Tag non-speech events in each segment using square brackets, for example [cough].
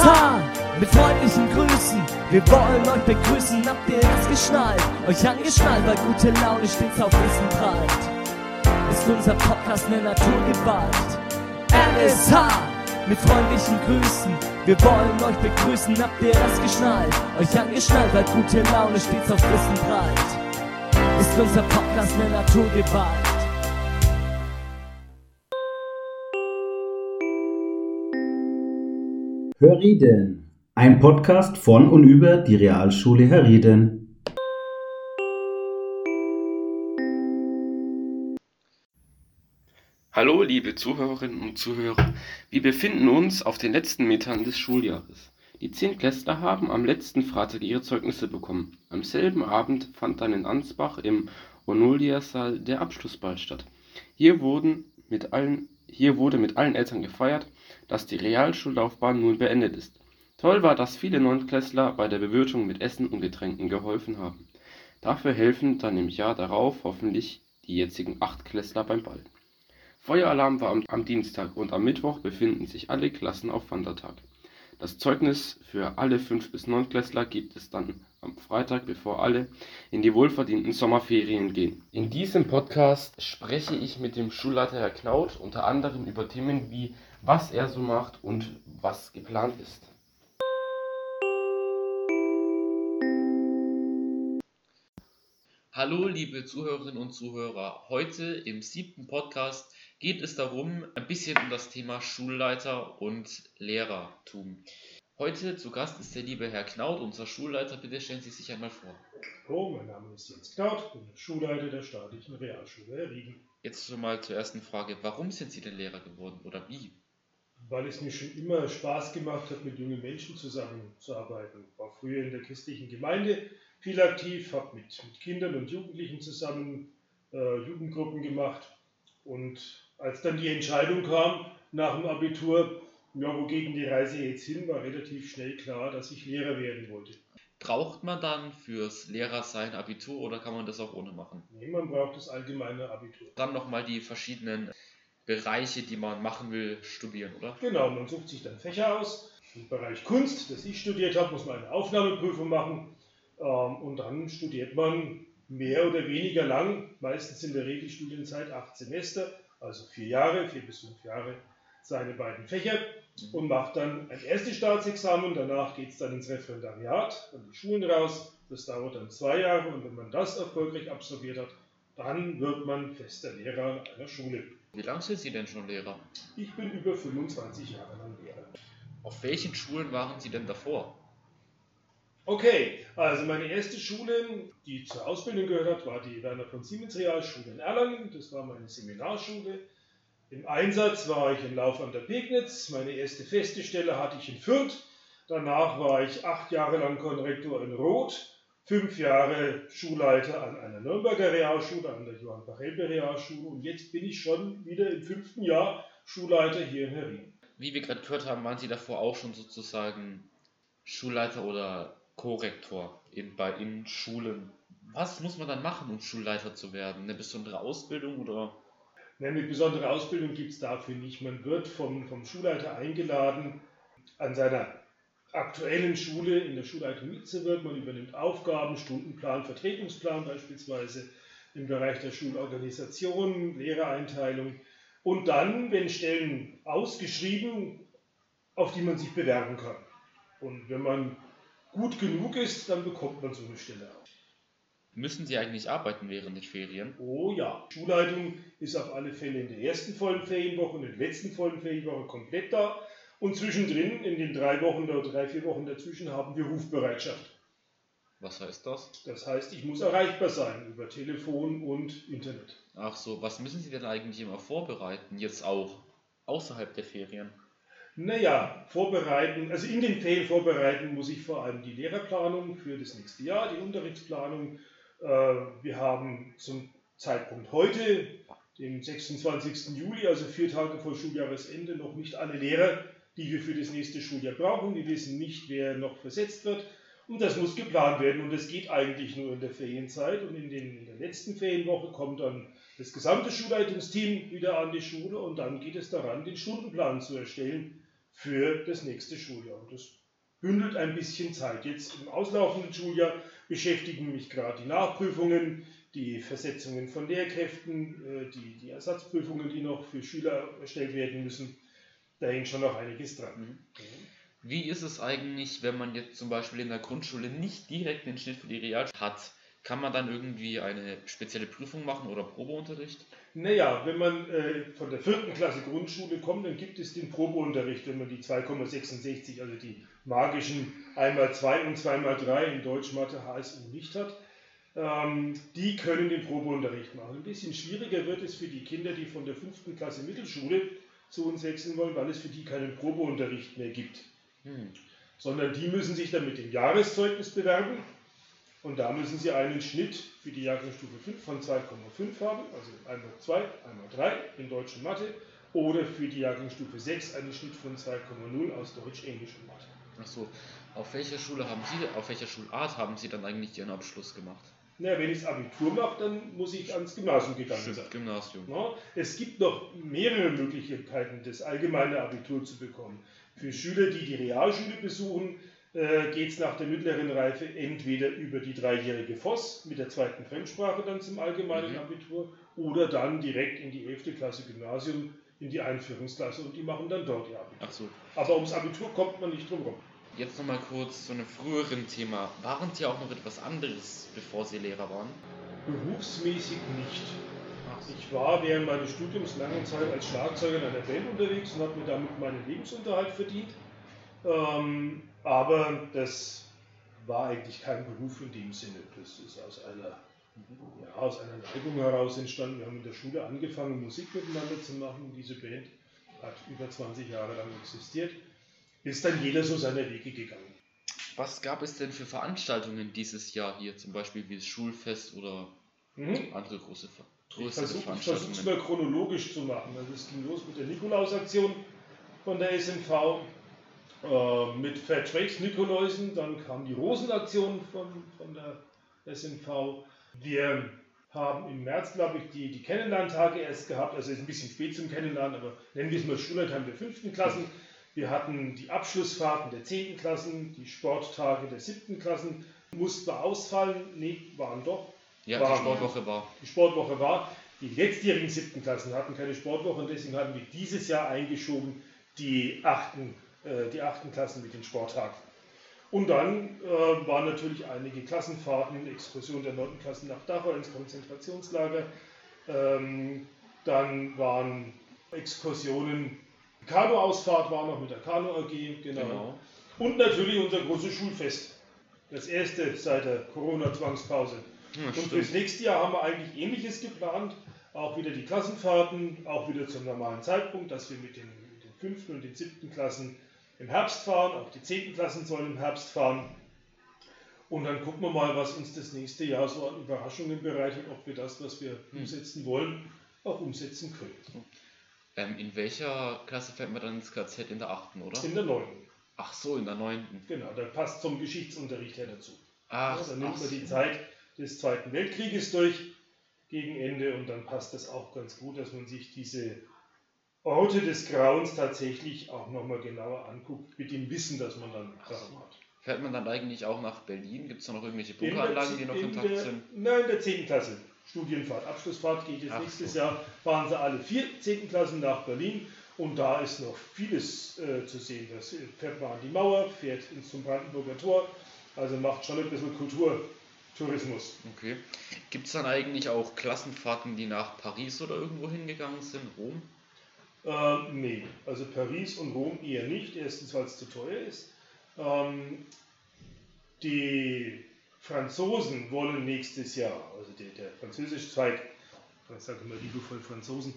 LSH mit freundlichen Grüßen. Wir wollen euch begrüßen, habt ihr es geschnallt? Euch angeschnallt, weil gute Laune stets auf Wissen prallt. Ist unser Podcast eine Naturgewalt. LSH mit freundlichen Grüßen. Wir wollen euch begrüßen, habt ihr es geschnallt? Euch angeschnallt, weil gute Laune stets auf Wissen prallt. Ist unser Podcast eine Naturgewalt. Hörrieden, ein Podcast von und über die Realschule Herrieden. Hallo, liebe Zuhörerinnen und Zuhörer. Wir befinden uns auf den letzten Metern des Schuljahres. Die Zehntklässler haben am letzten Freitag ihre Zeugnisse bekommen. Am selben Abend fand dann in Ansbach im Onoliasaal der Abschlussball statt. Hier, wurden mit allen, hier wurde mit allen Eltern gefeiert, dass die Realschullaufbahn nun beendet ist. Toll war, dass viele Neuntklässler bei der Bewirtung mit Essen und Getränken geholfen haben. Dafür helfen dann im Jahr darauf hoffentlich die jetzigen Achtklässler beim Ball. Feueralarm war am, Dienstag und am Mittwoch befinden sich alle Klassen auf Wandertag. Das Zeugnis für alle 5- bis 9-Klässler gibt es dann am Freitag, bevor alle in die wohlverdienten Sommerferien gehen. In diesem Podcast spreche ich mit dem Schulleiter Herr Knaut unter anderem über Themen wie was er so macht und was geplant ist. Hallo, liebe Zuhörerinnen und Zuhörer. Heute im siebten Podcast geht es darum, ein bisschen um das Thema Schulleiter und Lehrertum. Heute zu Gast ist der liebe Herr Knaut, unser Schulleiter. Bitte stellen Sie sich einmal vor. Hallo, mein Name ist Jens Knaut, bin der Schulleiter der staatlichen Realschule Rieden. Jetzt schon mal zur ersten Frage. Warum sind Sie denn Lehrer geworden oder wie? Weil es mir schon immer Spaß gemacht hat, mit jungen Menschen zusammenzuarbeiten. War früher in der christlichen Gemeinde viel aktiv, habe mit, mit Kindern und Jugendlichen zusammen äh, Jugendgruppen gemacht. Und als dann die Entscheidung kam nach dem Abitur, ja, wogegen die Reise jetzt hin, war relativ schnell klar, dass ich Lehrer werden wollte. Braucht man dann fürs Lehrersein Abitur oder kann man das auch ohne machen? Nee, man braucht das allgemeine Abitur. Dann nochmal die verschiedenen Bereiche, die man machen will, studieren, oder? Genau, man sucht sich dann Fächer aus. Im Bereich Kunst, das ich studiert habe, muss man eine Aufnahmeprüfung machen. Ähm, und dann studiert man mehr oder weniger lang, meistens in der Regelstudienzeit acht Semester, also vier Jahre, vier bis fünf Jahre, seine beiden Fächer und macht dann ein erstes Staatsexamen. Danach geht es dann ins Referendariat, an die Schulen raus. Das dauert dann zwei Jahre und wenn man das erfolgreich absolviert hat, dann wird man fester Lehrer einer Schule. Wie lange sind Sie denn schon Lehrer? Ich bin über 25 Jahre lang Lehrer. Auf welchen Schulen waren Sie denn davor? Okay, also meine erste Schule, die zur Ausbildung gehört hat, war die Werner von Siemens Realschule in Erlangen. Das war meine Seminarschule. Im Einsatz war ich in Lauf an der Pegnitz. Meine erste feste Stelle hatte ich in Fürth. Danach war ich acht Jahre lang Konrektor in Roth, fünf Jahre Schulleiter an einer Nürnberger Realschule, an der Johann Bachelbe Realschule und jetzt bin ich schon wieder im fünften Jahr Schulleiter hier in Herrin. Wie wir gerade gehört haben, waren Sie davor auch schon sozusagen Schulleiter oder Korrektor in, bei, in Schulen. Was muss man dann machen, um Schulleiter zu werden? Eine besondere Ausbildung oder? Eine besondere Ausbildung gibt es dafür nicht. Man wird vom, vom Schulleiter eingeladen, an seiner aktuellen Schule in der Schulleitung mitzuwirken. Man übernimmt Aufgaben, Stundenplan, Vertretungsplan beispielsweise im Bereich der Schulorganisation, Lehrereinteilung. Und dann, wenn Stellen ausgeschrieben, auf die man sich bewerben kann. Und wenn man gut genug ist, dann bekommt man so eine Stelle auch. Müssen Sie eigentlich arbeiten während den Ferien? Oh ja, Schulleitung ist auf alle Fälle in der ersten vollen Ferienwoche und in der letzten vollen Ferienwoche komplett da. Und zwischendrin, in den drei Wochen oder drei, vier Wochen dazwischen, haben wir Rufbereitschaft. Was heißt das? Das heißt, ich muss erreichbar sein über Telefon und Internet. Ach so, was müssen Sie denn eigentlich immer vorbereiten? Jetzt auch außerhalb der Ferien? Naja, vorbereiten, also in den Ferien vorbereiten muss ich vor allem die Lehrerplanung für das nächste Jahr, die Unterrichtsplanung. Äh, Wir haben zum Zeitpunkt heute, dem 26. Juli, also vier Tage vor Schuljahresende, noch nicht alle Lehrer, die wir für das nächste Schuljahr brauchen. Wir wissen nicht, wer noch versetzt wird. Und das muss geplant werden. Und das geht eigentlich nur in der Ferienzeit. Und in, den, in der letzten Ferienwoche kommt dann das gesamte Schulleitungsteam wieder an die Schule. Und dann geht es daran, den Stundenplan zu erstellen für das nächste Schuljahr. Und das bündelt ein bisschen Zeit. Jetzt im auslaufenden Schuljahr beschäftigen mich gerade die Nachprüfungen, die Versetzungen von Lehrkräften, äh, die, die Ersatzprüfungen, die noch für Schüler erstellt werden müssen. Da hängt schon noch einiges dran. Mhm. Wie ist es eigentlich, wenn man jetzt zum Beispiel in der Grundschule nicht direkt den Schnitt für die Realschule hat? Kann man dann irgendwie eine spezielle Prüfung machen oder Probeunterricht? Naja, wenn man äh, von der vierten Klasse Grundschule kommt, dann gibt es den Probeunterricht, wenn man die 2,66, also die magischen 1x2 und 2x3 in Deutsch, Mathe, HSU nicht hat. Ähm, die können den Probeunterricht machen. Ein bisschen schwieriger wird es für die Kinder, die von der fünften Klasse Mittelschule zu uns wechseln wollen, weil es für die keinen Probeunterricht mehr gibt. Hm. Sondern die müssen sich dann mit dem Jahreszeugnis bewerben und da müssen Sie einen Schnitt für die Jahrgangsstufe 5 von 2,5 haben, also einmal 2, einmal 3 in Deutsch und Mathe, oder für die Jahrgangsstufe 6 einen Schnitt von 2,0 aus Deutsch, Englisch und Mathe. Achso, auf welcher Schule haben Sie, auf welcher Schulart haben Sie dann eigentlich Ihren Abschluss gemacht? Na, wenn ich das Abitur mache, dann muss ich ans Gymnasium gegangen Stimmt, sein. Gymnasium. Na, es gibt noch mehrere Möglichkeiten, das allgemeine Abitur zu bekommen. Für Schüler, die die Realschule besuchen, äh, geht es nach der mittleren Reife entweder über die dreijährige FOS mit der zweiten Fremdsprache dann zum allgemeinen Mhm. Abitur oder dann direkt in die 11. Klasse Gymnasium, in die Einführungsklasse und die machen dann dort ihr Abitur. Ach so. Aber ums Abitur kommt man nicht drum rum. Jetzt nochmal kurz zu einem früheren Thema. Waren Sie auch noch etwas anderes, bevor Sie Lehrer waren? Berufsmäßig nicht. Ich war während meines Studiums lange Zeit als Schlagzeuger in einer Band unterwegs und habe mir damit meinen Lebensunterhalt verdient. Ähm, aber das war eigentlich kein Beruf in dem Sinne. Das ist aus einer, ja, aus einer Neigung heraus entstanden. Wir haben in der Schule angefangen, Musik miteinander zu machen. Diese Band hat über 20 Jahre lang existiert. Ist dann jeder so seine Wege gegangen. Was gab es denn für Veranstaltungen dieses Jahr hier, zum Beispiel wie das Schulfest oder Mhm. andere große, Ver- Ich größere versuche es mal chronologisch zu machen. Also es ging los mit der Nikolausaktion von der SMV, äh, mit Fairtrade Nikoläusen, dann kam die Rosenaktion von, von der SMV. Wir haben im März, glaube ich, die, die Kennenlerntage erst gehabt, also ist ein bisschen spät zum Kennenlernen, aber nennen wir es mal Schullandheim der fünften Klassen. Wir hatten die Abschlussfahrten der 10. Klassen, die Sporttage der 7. Klassen. Mussten wir ausfallen? Nee, waren doch. Ja, War- die Sportwoche war. Die Sportwoche war. Die letztjährigen siebten Klassen hatten keine Sportwoche und deswegen hatten wir dieses Jahr eingeschoben die achten, äh, die achten Klassen mit den Sporttagen. Und dann äh, waren natürlich einige Klassenfahrten, Exkursion der neunten Klassen nach Dachau ins Konzentrationslager. Ähm, dann waren Exkursionen, Kanuausfahrt war noch mit der Kanu AG, genau. Genau. Und natürlich unser großes Schulfest. Das erste seit der Corona-Zwangspause. Ja, Und stimmt. fürs nächste Jahr haben wir eigentlich Ähnliches geplant. Auch wieder die Klassenfahrten, auch wieder zum normalen Zeitpunkt, dass wir mit den, mit den fünften und den siebten Klassen im Herbst fahren. Auch die zehnten Klassen sollen im Herbst fahren. Und dann gucken wir mal, was uns das nächste Jahr so an Überraschungen bereitet, ob wir das, was wir Hm. umsetzen wollen, auch umsetzen können. Ähm, in welcher Klasse fährt man dann ins KZ? In der achten, oder? In der neunten. Ach so, in der neunten. Genau, da passt zum Geschichtsunterricht her dazu. Ach, Ja, dann nimmt man die so. Zeit des Zweiten Weltkrieges durch gegen Ende und dann passt das auch ganz gut, dass man sich diese Orte des Grauens tatsächlich auch nochmal genauer anguckt, mit dem Wissen, das man dann daran hat. Fährt man dann eigentlich auch nach Berlin? Gibt es da noch irgendwelche der Bunkeranlagen, die noch in intakt sind? Nein, in der 10. Klasse. Studienfahrt, Abschlussfahrt geht jetzt Ach nächstes so. Jahr. Fahren sie alle vier 10. Klassen nach Berlin und da ist noch vieles äh, zu sehen. Das fährt man an die Mauer, fährt ins zum Brandenburger Tor, also macht schon ein bisschen Kulturtourismus. Okay. Gibt es dann eigentlich auch Klassenfahrten, die nach Paris oder irgendwo hingegangen sind? Rom? Ähm, nee, also Paris und Rom eher nicht. Erstens, weil es zu teuer ist. Ähm, die Franzosen wollen nächstes Jahr, also der, der französische Zweig, ich sage immer liebevoll Franzosen,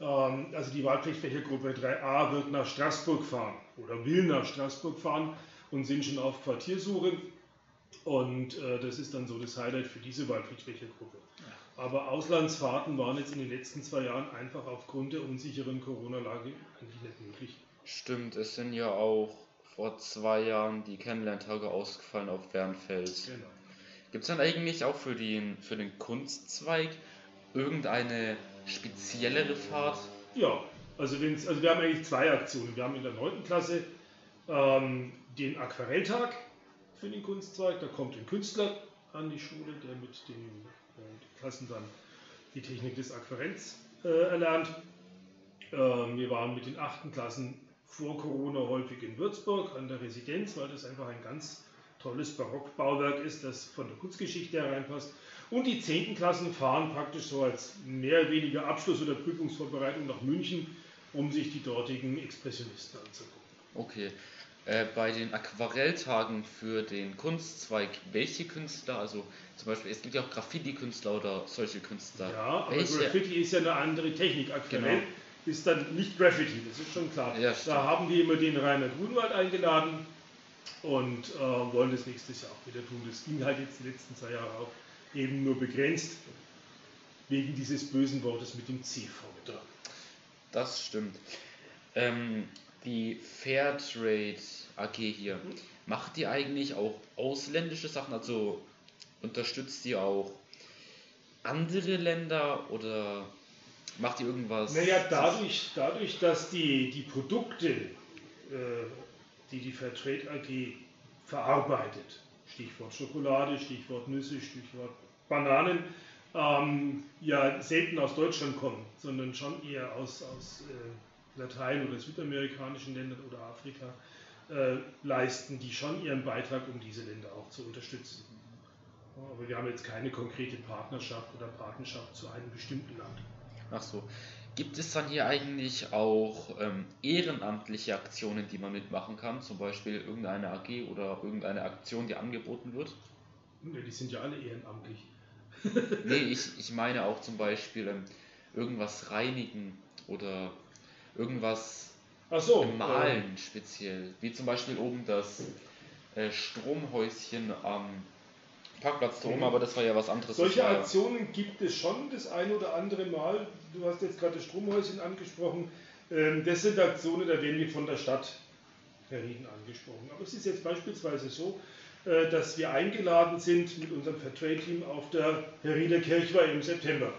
ähm, also die Wahlpflichtfächergruppe 3a wird nach Straßburg fahren oder will nach Straßburg fahren und sind schon auf Quartiersuche. Und äh, das ist dann so das Highlight für diese Wahlpflichtfächergruppe. Aber Auslandsfahrten waren jetzt in den letzten zwei Jahren einfach aufgrund der unsicheren Corona-Lage eigentlich nicht möglich. Stimmt, es sind ja auch vor zwei Jahren die Kennenlerntage ausgefallen auf Bernfeld. Genau. Gibt es dann eigentlich auch für den, für den Kunstzweig irgendeine speziellere Fahrt? Ja, Also, also wir haben eigentlich zwei Aktionen. Wir haben in der 9. Klasse ähm, den Aquarelltag für den Kunstzweig. Da kommt ein Künstler an die Schule, der mit den äh, Klassen dann die Technik des Aquarells äh, erlernt. Ähm, wir waren mit den 8. Klassen vor Corona häufig in Würzburg an der Residenz, weil das einfach ein ganz tolles Barockbauwerk ist, das von der Kunstgeschichte hereinpasst. Und die 10. Klassen fahren praktisch so als mehr oder weniger Abschluss- oder Prüfungsvorbereitung nach München, um sich die dortigen Expressionisten anzugucken. Okay. Äh, bei den Aquarelltagen für den Kunstzweig, welche Künstler, also zum Beispiel, es gibt ja auch Graffiti-Künstler oder solche Künstler. Ja, aber welche, Graffiti ist ja eine andere Technik. Aquarell Genau. ist dann nicht Graffiti, das ist schon klar. Ja, da haben wir immer den Rainer Grunwald eingeladen und äh, wollen das nächstes Jahr auch wieder tun. Das ging halt jetzt die letzten zwei Jahre auch eben nur begrenzt, wegen dieses bösen Wortes mit dem C vorne dran. Das stimmt. Ähm, die Fairtrade AG hier, macht die eigentlich auch ausländische Sachen? Also unterstützt die auch andere Länder oder macht die irgendwas? Naja, dadurch, dadurch dass die, die Produkte, äh, die die Fairtrade AG verarbeitet, Stichwort Schokolade, Stichwort Nüsse, Stichwort Bananen, ähm, ja selten aus Deutschland kommen, sondern schon eher aus, aus äh, Latein- oder südamerikanischen Ländern oder Afrika, äh, leisten die schon ihren Beitrag, um diese Länder auch zu unterstützen. Aber wir haben jetzt keine konkrete Partnerschaft oder Partnerschaft zu einem bestimmten Land. Ach so. Gibt es dann hier eigentlich auch ähm, ehrenamtliche Aktionen, die man mitmachen kann? Zum Beispiel irgendeine AG oder irgendeine Aktion, die angeboten wird? Ja, die sind ja alle ehrenamtlich. [laughs] Nee, ich, ich meine auch zum Beispiel ähm, irgendwas reinigen oder irgendwas so, äh, malen speziell. Wie zum Beispiel oben das äh, Stromhäuschen am Parkplatz oben, Mhm. aber das war ja was anderes. Solche war Aktionen gibt es schon das ein oder andere Mal. Du hast jetzt gerade das Stromhäuschen angesprochen. Ähm, Das sind Aktionen, da werden wir von der Stadt Herrieden angesprochen. Aber es ist jetzt beispielsweise so, äh, dass wir eingeladen sind, mit unserem Fairtrade-Team auf der Herrieder Kirchweih im September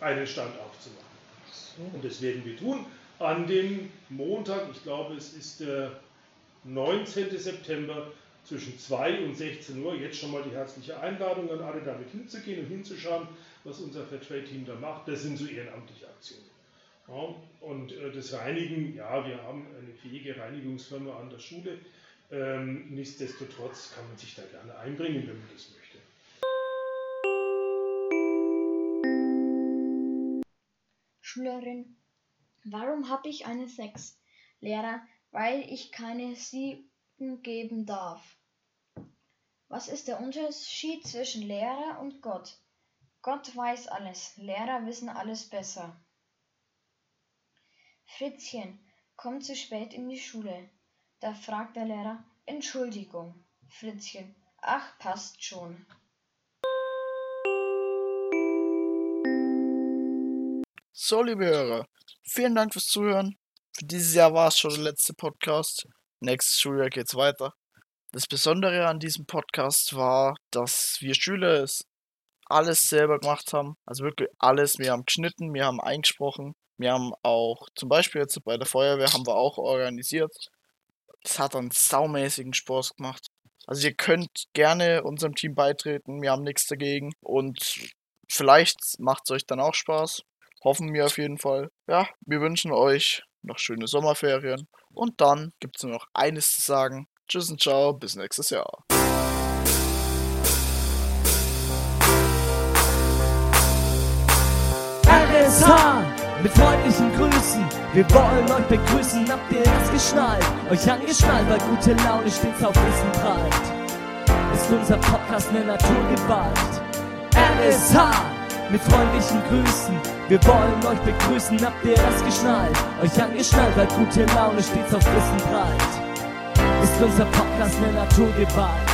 einen Stand aufzumachen. Und das werden wir tun an dem Montag, ich glaube es ist der 19. September zwischen 2 und 16 Uhr. Jetzt schon mal die herzliche Einladung an alle, damit hinzugehen und hinzuschauen, was unser Fairtrade-Team da macht. Das sind so ehrenamtliche Aktionen. Ja, und äh, das Reinigen, ja, wir haben eine fähige Reinigungsfirma an der Schule. Ähm, nichtsdestotrotz kann man sich da gerne einbringen, wenn man das möchte. Schülerin, warum habe ich eine 6? Lehrer, weil ich keine 7 geben darf. Was ist der Unterschied zwischen Lehrer und Gott? Gott weiß alles, Lehrer wissen alles besser. Fritzchen kommt zu spät in die Schule. Da fragt der Lehrer, Entschuldigung. Fritzchen, ach, passt schon. So, liebe Hörer, vielen Dank fürs Zuhören. Für dieses Jahr war es schon der letzte Podcast. Nächstes Schuljahr geht's weiter. Das Besondere an diesem Podcast war, dass wir Schüler es alles selber gemacht haben. Also wirklich alles. Wir haben geschnitten, wir haben eingesprochen. Wir haben auch, zum Beispiel jetzt bei der Feuerwehr, haben wir auch organisiert. Es hat einen saumäßigen Spaß gemacht. Also ihr könnt gerne unserem Team beitreten. Wir haben nichts dagegen. Und vielleicht macht es euch dann auch Spaß. Hoffen wir auf jeden Fall. Ja, wir wünschen euch noch schöne Sommerferien. Und dann gibt es nur noch eines zu sagen. Tschüss und ciao, bis nächstes Jahr. RSH mit freundlichen Grüßen. Wir wollen euch begrüßen, habt ihr es geschnallt? Euch angeschnallt, weil gute Laune stets auf Wissen prallt. Ist unser Podcast eine Naturgewalt. RSH mit freundlichen Grüßen. Wir wollen euch begrüßen, habt ihr es geschnallt? Euch angeschnallt, weil gute Laune stets auf Wissen prallt. Ist unser Podcast eine Naturgewalt.